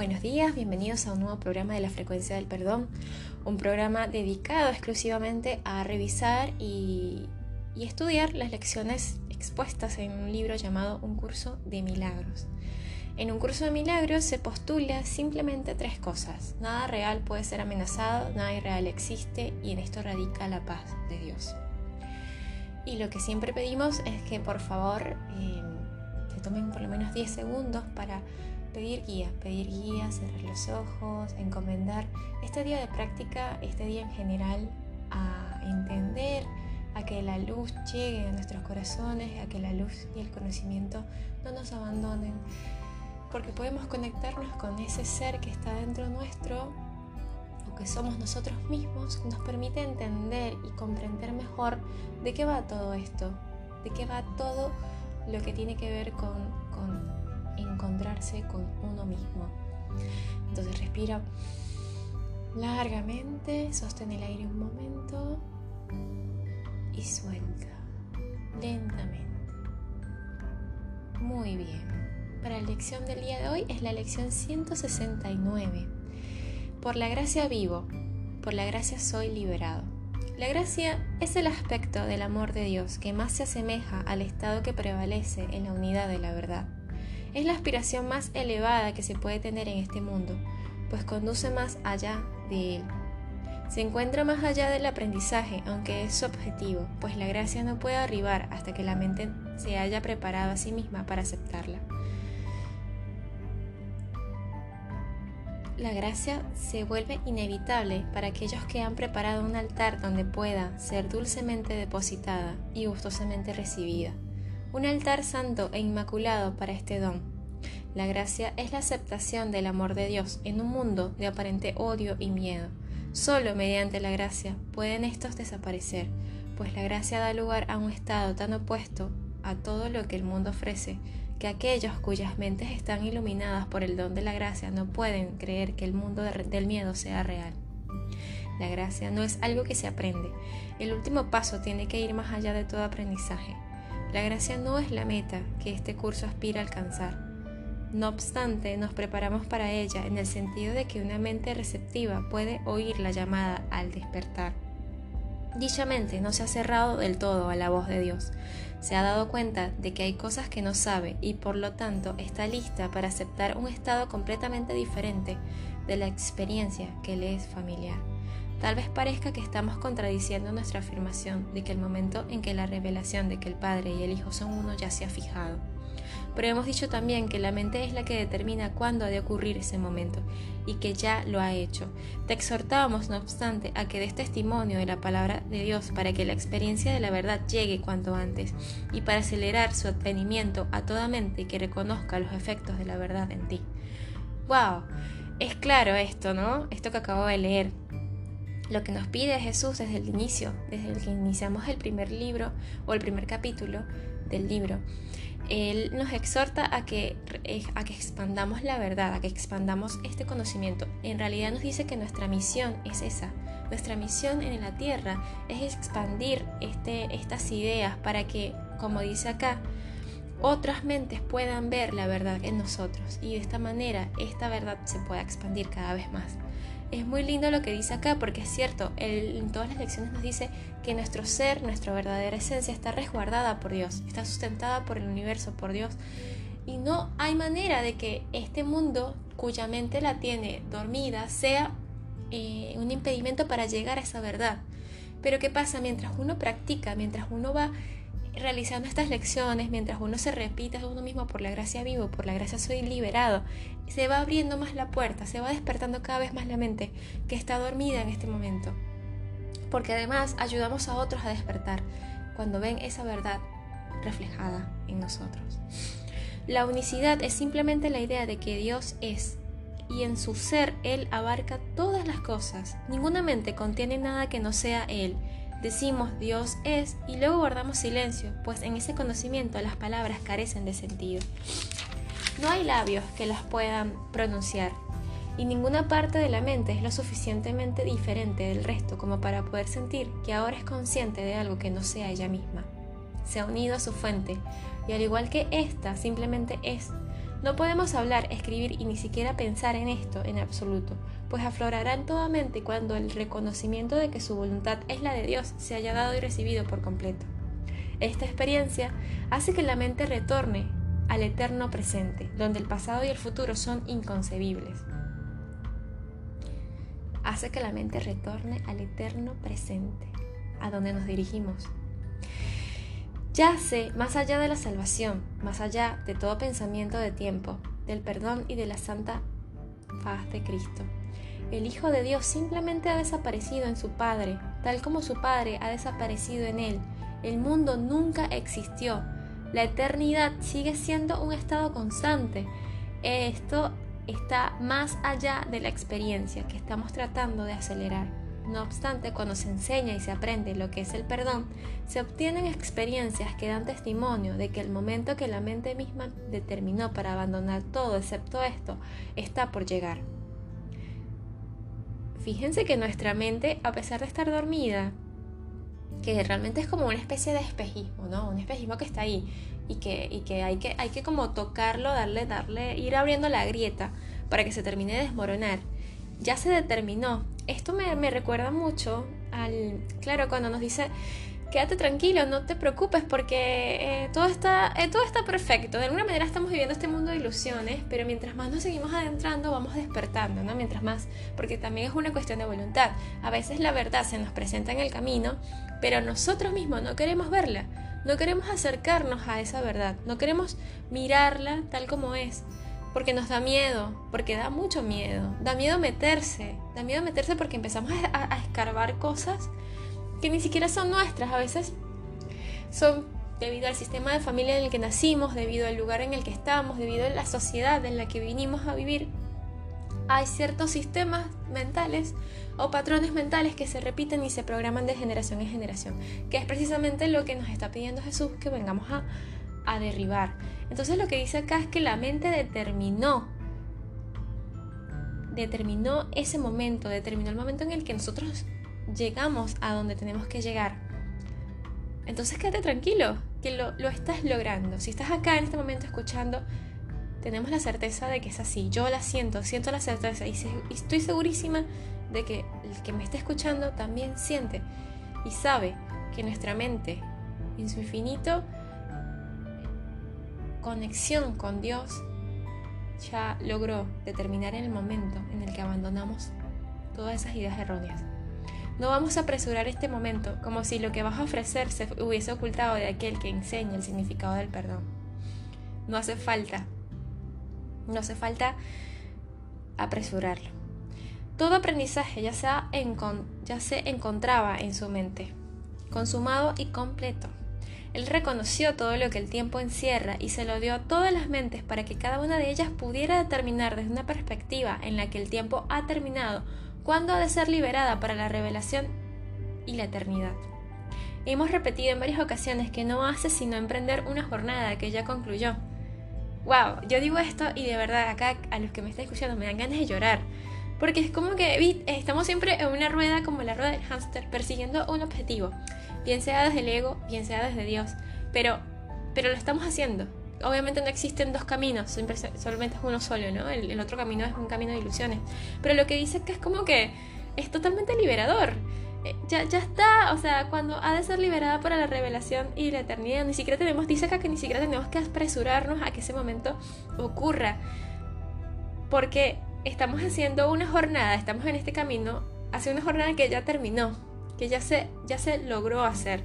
Buenos días, bienvenidos a un nuevo programa de la frecuencia del perdón, un programa dedicado exclusivamente a revisar y, estudiar las lecciones expuestas en un libro llamado Un curso de milagros. En un curso de milagros se postula simplemente tres cosas. Nada real puede ser amenazado, nada irreal existe y en esto radica la paz de Dios. Y lo que siempre pedimos es que por favor eh, se tomen por lo menos 10 segundos para pedir guía, pedir guía, cerrar los ojos, encomendar este día de práctica, este día en general, a entender, a que la luz llegue a nuestros corazones, a que la luz y el conocimiento no nos abandonen, porque podemos conectarnos con ese ser que está dentro nuestro o que somos nosotros mismos, nos permite entender y comprender mejor de qué va todo esto, de qué va todo lo que tiene que ver con, con encontrarse con uno mismo. Entonces respira largamente, sostén el aire un momento y suelta lentamente. Muy bien. Para la lección del día de hoy es la lección 169. Por la gracia vivo, por la gracia soy liberado. La gracia es el aspecto del amor de Dios que más se asemeja al estado que prevalece en la unidad de la verdad. Es la aspiración más elevada que se puede tener en este mundo, pues conduce más allá de él. Se encuentra más allá del aprendizaje, aunque es subjetivo, pues la gracia no puede arribar hasta que la mente se haya preparado a sí misma para aceptarla. La gracia se vuelve inevitable para aquellos que han preparado un altar donde pueda ser dulcemente depositada y gustosamente recibida un altar santo e inmaculado para este don. La gracia es la aceptación del amor de Dios en un mundo de aparente odio y miedo. Solo mediante la gracia pueden estos desaparecer, pues la gracia da lugar a un estado tan opuesto a todo lo que el mundo ofrece, que aquellos cuyas mentes están iluminadas por el don de la gracia no pueden creer que el mundo del miedo sea real. La gracia no es algo que se aprende. El último paso tiene que ir más allá de todo aprendizaje. La gracia no es la meta que este curso aspira a alcanzar. No obstante, nos preparamos para ella en el sentido de que una mente receptiva puede oír la llamada al despertar. Dicha mente no se ha cerrado del todo a la voz de Dios. Se ha dado cuenta de que hay cosas que no sabe y por lo tanto está lista para aceptar un estado completamente diferente de la experiencia que le es familiar. Tal vez parezca que estamos contradiciendo nuestra afirmación de que el momento en que la revelación de que el Padre y el Hijo son uno ya se ha fijado. Pero hemos dicho también que la mente es la que determina cuándo ha de ocurrir ese momento y que ya lo ha hecho. Te exhortábamos, no obstante, a que des testimonio de la palabra de Dios para que la experiencia de la verdad llegue cuanto antes y para acelerar su advenimiento a toda mente que reconozca los efectos de la verdad en ti. ¡Wow! Es claro esto, ¿no? Esto que acabo de leer lo que nos pide Jesús desde el inicio, desde el que iniciamos el primer libro o el primer capítulo del libro. Él nos exhorta a que, eh, a que expandamos la verdad, a que expandamos este conocimiento. En realidad nos dice que nuestra misión es esa. Nuestra misión en la tierra es expandir este, estas ideas para que, como dice acá, otras mentes puedan ver la verdad en nosotros y de esta manera esta verdad se pueda expandir cada vez más es muy lindo lo que dice acá porque es cierto, en todas las lecciones nos dice que nuestro ser, nuestra verdadera esencia está resguardada por Dios, está sustentada por el universo, por Dios. Y no hay manera de que este mundo, cuya mente la tiene dormida, sea eh, un impedimento para llegar a esa verdad. Pero ¿qué pasa? Mientras uno practica, mientras uno va realizando estas lecciones, mientras uno se repite a uno mismo por la gracia vivo, por la gracia soy liberado, se va abriendo más la puerta, se va despertando cada vez más la mente que está dormida en este momento. Porque además ayudamos a otros a despertar cuando ven esa verdad reflejada en nosotros. La unicidad es simplemente la idea de que Dios es y en su ser Él abarca todas las cosas. Ninguna mente contiene nada que no sea Él Decimos Dios es y luego guardamos silencio, pues en ese conocimiento las palabras carecen de sentido. No hay labios que las puedan pronunciar y ninguna parte de la mente es lo suficientemente diferente del resto como para poder sentir que ahora es consciente de algo que no sea ella misma. se ha unido a su fuente, y al igual que ésta simplemente es. No podemos hablar, escribir y ni siquiera pensar en esto en absoluto, pues aflorará en toda mente cuando el reconocimiento de que su voluntad es la de Dios se haya dado y recibido por completo. Esta experiencia hace que la mente retorne al eterno presente, donde el pasado y el futuro son inconcebibles. Hace que la mente retorne al eterno presente, a donde nos dirigimos. Yace más allá de la salvación, más allá de todo pensamiento de tiempo, del perdón y de la santa faz de Cristo. El Hijo de Dios simplemente ha desaparecido en su Padre, tal como su Padre ha desaparecido en Él. El mundo nunca existió. La eternidad sigue siendo un estado constante. Esto está más allá de la experiencia que estamos tratando de acelerar. No obstante, cuando se enseña y se aprende lo que es el perdón, se obtienen experiencias que dan testimonio de que el momento que la mente misma determinó para abandonar todo excepto esto está por llegar. Fíjense que nuestra mente, a pesar de estar dormida, que realmente es como una especie de espejismo, ¿no? Un espejismo que está ahí y que, y que, hay, que hay que como tocarlo, darle, darle, ir abriendo la grieta para que se termine de desmoronar. Ya se determinó. Esto me, me recuerda mucho al, claro, cuando nos dice quédate tranquilo, no te preocupes porque eh, todo, está, eh, todo está perfecto. De alguna manera estamos viviendo este mundo de ilusiones, pero mientras más nos seguimos adentrando, vamos despertando, ¿no? Mientras más, porque también es una cuestión de voluntad. A veces la verdad se nos presenta en el camino, pero nosotros mismos no queremos verla, no queremos acercarnos a esa verdad, no queremos mirarla tal como es. Porque nos da miedo, porque da mucho miedo. Da miedo meterse, da miedo meterse porque empezamos a escarbar cosas que ni siquiera son nuestras, a veces son debido al sistema de familia en el que nacimos, debido al lugar en el que estamos, debido a la sociedad en la que vinimos a vivir. Hay ciertos sistemas mentales o patrones mentales que se repiten y se programan de generación en generación, que es precisamente lo que nos está pidiendo Jesús que vengamos a, a derribar. Entonces lo que dice acá es que la mente determinó determinó ese momento, determinó el momento en el que nosotros llegamos a donde tenemos que llegar. Entonces quédate tranquilo, que lo, estás logrando. Si estás acá en este momento escuchando, tenemos la certeza de que es así. Yo la siento, siento la certeza y, estoy segurísima de que el que me está escuchando también siente y sabe que nuestra mente, en su infinito conexión con Dios, ya logró determinar el momento en el que abandonamos todas esas ideas erróneas. No vamos a apresurar este momento como si lo que vas a ofrecer se hubiese ocultado de aquel que enseña el significado del perdón. No hace falta. No hace falta apresurarlo. Todo aprendizaje ya, se encontraba en su mente, consumado y completo. Él reconoció todo lo que el tiempo encierra y se lo dio a todas las mentes para que cada una de ellas pudiera determinar desde una perspectiva en la que el tiempo ha terminado cuándo ha de ser liberada para la revelación y la eternidad. Hemos repetido en varias ocasiones que no hace sino emprender una jornada que ya concluyó. Wow, yo digo esto y de verdad acá a los que me están escuchando me dan ganas de llorar. Porque es como que estamos siempre en una rueda como la rueda del hámster persiguiendo un objetivo. Bien sea desde el ego, bien sea desde Dios. Pero, pero lo estamos haciendo obviamente no existen dos caminos, solamente es uno solo, ¿no? El, otro camino es un camino de ilusiones. Pero lo que dice que es como que es totalmente liberador. Eh, ya, ya está, o sea, cuando ha de ser liberada para la revelación y la eternidad, ni siquiera tenemos, dice acá que ni siquiera tenemos que apresurarnos a que ese momento ocurra. Porque estamos haciendo una jornada, estamos en este camino hacia una jornada que ya terminó, que ya se, ya se logró hacer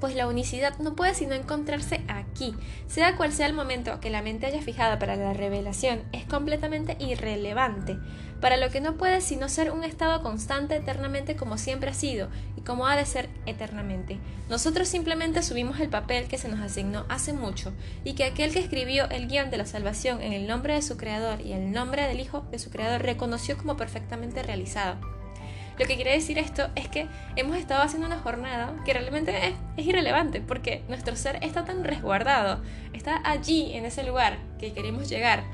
pues la unicidad no puede sino encontrarse aquí. Sea cual sea el momento que la mente haya fijado para la revelación, es completamente irrelevante, para lo que no puede sino ser un estado constante eternamente como siempre ha sido y como ha de ser eternamente. Nosotros simplemente subimos el papel que se nos asignó hace mucho y que aquel que escribió el guion de la salvación en el nombre de su creador y el nombre del Hijo de su creador reconoció como perfectamente realizado. Lo que quiere decir esto es que hemos estado haciendo una jornada que realmente es, irrelevante porque nuestro ser está tan resguardado, está allí en ese lugar que queremos llegar,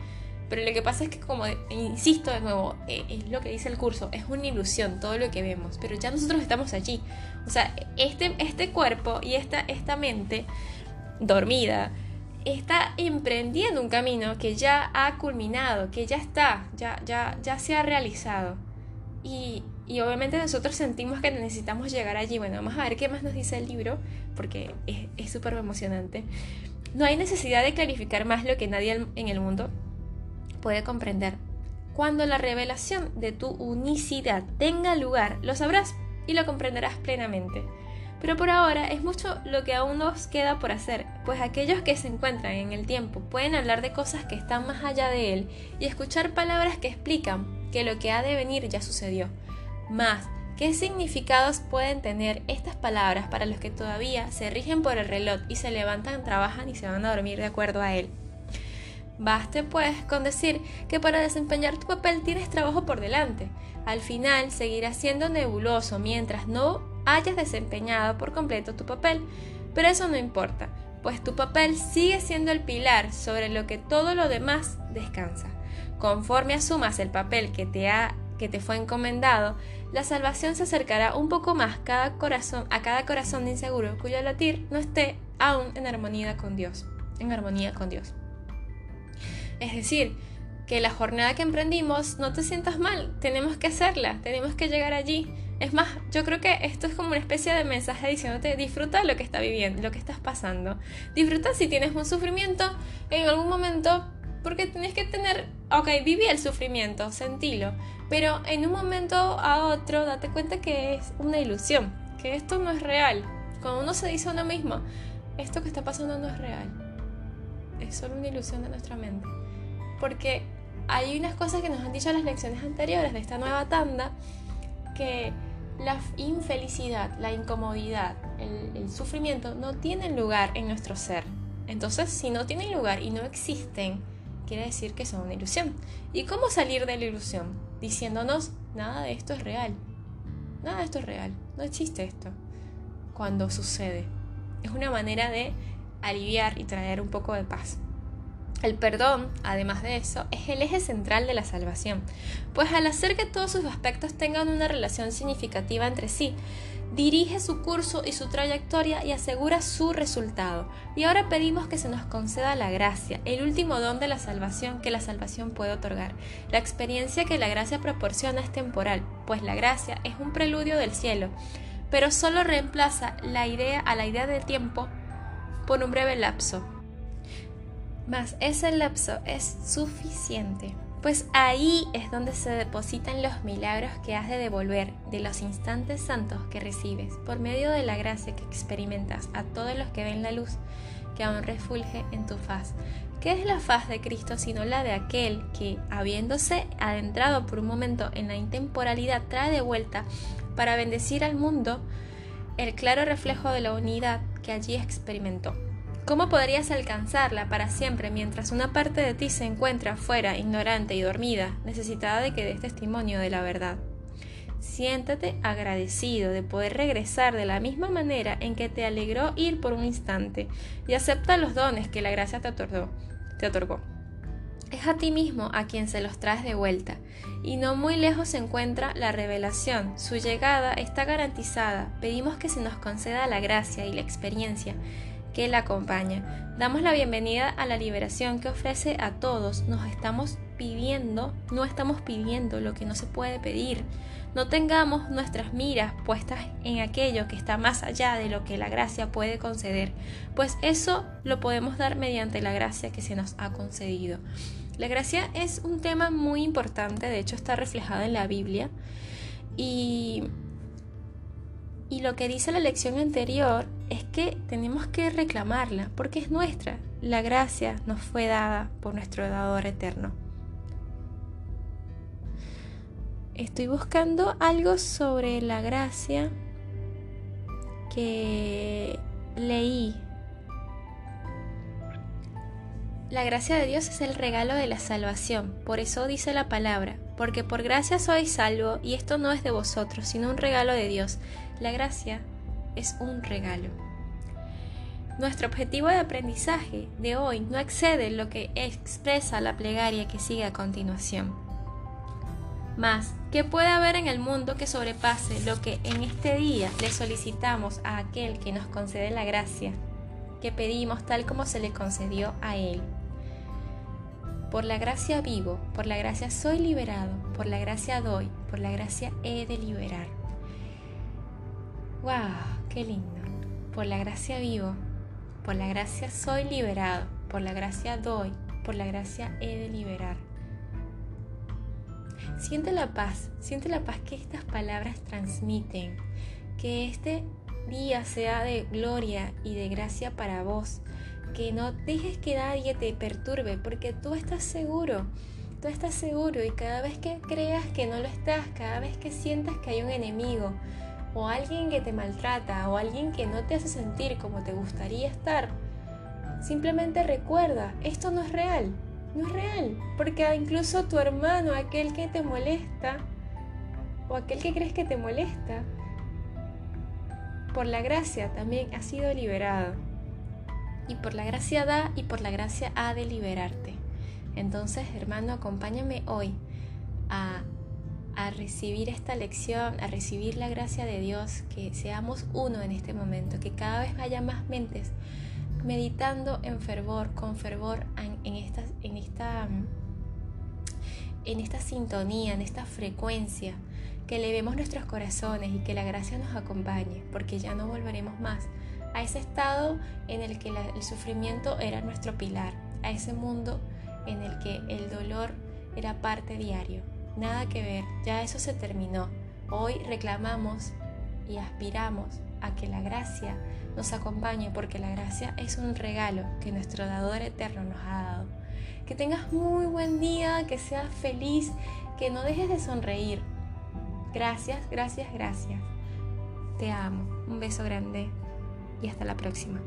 Pero lo que pasa es que, como insisto de nuevo, eh, es lo que dice el curso, es una ilusión todo lo que vemos, pero ya nosotros estamos allí. O sea, este, este cuerpo y esta, esta mente dormida está emprendiendo un camino que ya ha culminado, que ya está, ya, ya, ya se ha realizado. Y, y obviamente nosotros sentimos que necesitamos llegar allí. Bueno, vamos a ver qué más nos dice el libro, porque es súper emocionante. No hay necesidad de clarificar más lo que nadie en el mundo puede comprender. Cuando la revelación de tu unicidad tenga lugar, lo sabrás y lo comprenderás plenamente. Pero por ahora es mucho lo que aún nos queda por hacer, pues aquellos que se encuentran en el tiempo pueden hablar de cosas que están más allá de él y escuchar palabras que explican que lo que ha de venir ya sucedió. Más, ¿qué significados pueden tener estas palabras para los que todavía se rigen por el reloj y se levantan, trabajan y se van a dormir de acuerdo a él? Baste pues con decir que para desempeñar tu papel tienes trabajo por delante. Al final seguirás siendo nebuloso mientras no hayas desempeñado por completo tu papel, pero eso no importa, pues tu papel sigue siendo el pilar sobre lo que todo lo demás descansa. Conforme asumas el papel que te ha que te fue encomendado, la salvación se acercará un poco más cada corazón, a cada corazón inseguro cuyo latir no esté aún en armonía con Dios, en armonía con Dios. Es decir, que la jornada que emprendimos no te sientas mal, tenemos que hacerla, tenemos que llegar allí. Es más, yo creo que esto es como una especie de mensaje diciéndote disfruta lo que está viviendo, lo que estás pasando. Disfruta si tienes un sufrimiento en algún momento, porque tienes que tener, ok, viví el sufrimiento, sentilo, pero en un momento a otro date cuenta que es una ilusión, que esto no es real. Cuando uno se dice a uno mismo, esto que está pasando no es real, es solo una ilusión de nuestra mente porque hay unas cosas que nos han dicho las lecciones anteriores de esta nueva tanda, que la infelicidad, la incomodidad, el, sufrimiento no tienen lugar en nuestro ser. Entonces, si no tienen lugar y no existen, quiere decir que son una ilusión. ¿Y cómo salir de la ilusión? Diciéndonos, nada de esto es real. Nada de esto es real. No existe esto. Cuando sucede. Es una manera de aliviar y traer un poco de paz. El perdón, además de eso, es el eje central de la salvación, pues al hacer que todos sus aspectos tengan una relación significativa entre sí, dirige su curso y su trayectoria y asegura su resultado. Y ahora pedimos que se nos conceda la gracia, el último don de la salvación que la salvación puede otorgar. La experiencia que la gracia proporciona es temporal, pues la gracia es un preludio del cielo, pero solo reemplaza la idea a la idea del tiempo por un breve lapso mas ese lapso es suficiente, pues ahí es donde se depositan los milagros que has de devolver de los instantes santos que recibes por medio de la gracia que experimentas a todos los que ven la luz que aún refulge en tu faz. ¿Qué es la faz de Cristo sino la de aquel que, habiéndose adentrado por un momento en la intemporalidad, trae de vuelta para bendecir al mundo el claro reflejo de la unidad que allí experimentó? ¿Cómo podrías alcanzarla para siempre mientras una parte de ti se encuentra fuera, ignorante y dormida, necesitada de que des testimonio de la verdad? Siéntate agradecido de poder regresar de la misma manera en que te alegró ir por un instante y acepta los dones que la gracia te otorgó. Te otorgó. Es a ti mismo a quien se los traes de vuelta, y no muy lejos se encuentra la revelación. Su llegada está garantizada. Pedimos que se nos conceda la gracia y la experiencia que la acompaña. Damos la bienvenida a la liberación que ofrece a todos. Nos estamos pidiendo, no estamos pidiendo lo que no se puede pedir. No tengamos nuestras miras puestas en aquello que está más allá de lo que la gracia puede conceder, pues eso lo podemos dar mediante la gracia que se nos ha concedido. La gracia es un tema muy importante, de hecho está reflejado en la Biblia y y lo que dice la lección anterior es que tenemos que reclamarla porque es nuestra. La gracia nos fue dada por nuestro dador eterno. Estoy buscando algo sobre la gracia que leí. La gracia de Dios es el regalo de la salvación, por eso dice la palabra, porque por gracia sois salvo, y esto no es de vosotros, sino un regalo de Dios. La gracia es un regalo. nuestro objetivo de aprendizaje de hoy no excede lo que expresa la plegaria que sigue a continuación. Más, ¿qué puede haber en el mundo que sobrepase lo que en este día le solicitamos a aquel que nos concede la gracia, que pedimos tal como se le concedió a él? Por la gracia vivo, por la gracia soy liberado, por la gracia doy, por la gracia he de liberar. ¡Wow! ¡Qué lindo! Por la gracia vivo, por la gracia soy liberado, por la gracia doy, por la gracia he de liberar. Siente la paz, siente la paz que estas palabras transmiten. Que este día sea de gloria y de gracia para vos. Que no dejes que nadie te perturbe porque tú estás seguro. Tú estás seguro y cada vez que creas que no lo estás, cada vez que sientas que hay un enemigo o alguien que te maltrata o alguien que no te hace sentir como te gustaría estar, simplemente recuerda, esto no es real no es real, porque incluso tu hermano, aquel que te molesta, o aquel que crees que te molesta, por la gracia también ha sido liberado. Y por la gracia da y por la gracia ha de liberarte. Entonces, hermano, acompáñame hoy a, a recibir esta lección, a recibir la gracia de Dios, que seamos uno en este momento, que cada vez haya más mentes meditando en fervor, con fervor en, esta, en, esta, en esta sintonía, en esta frecuencia, que elevemos nuestros corazones y que la gracia nos acompañe, porque ya no volveremos más a ese estado en el que el sufrimiento era nuestro pilar, a ese mundo en el que el dolor era parte diario. Nada que ver, ya eso se terminó. Hoy reclamamos y aspiramos a que la gracia nos acompañe porque la gracia es un regalo que nuestro dador eterno nos ha dado. Que tengas muy buen día, que seas feliz, que no dejes de sonreír. Gracias, gracias, gracias. Te amo. Un beso grande y hasta la próxima.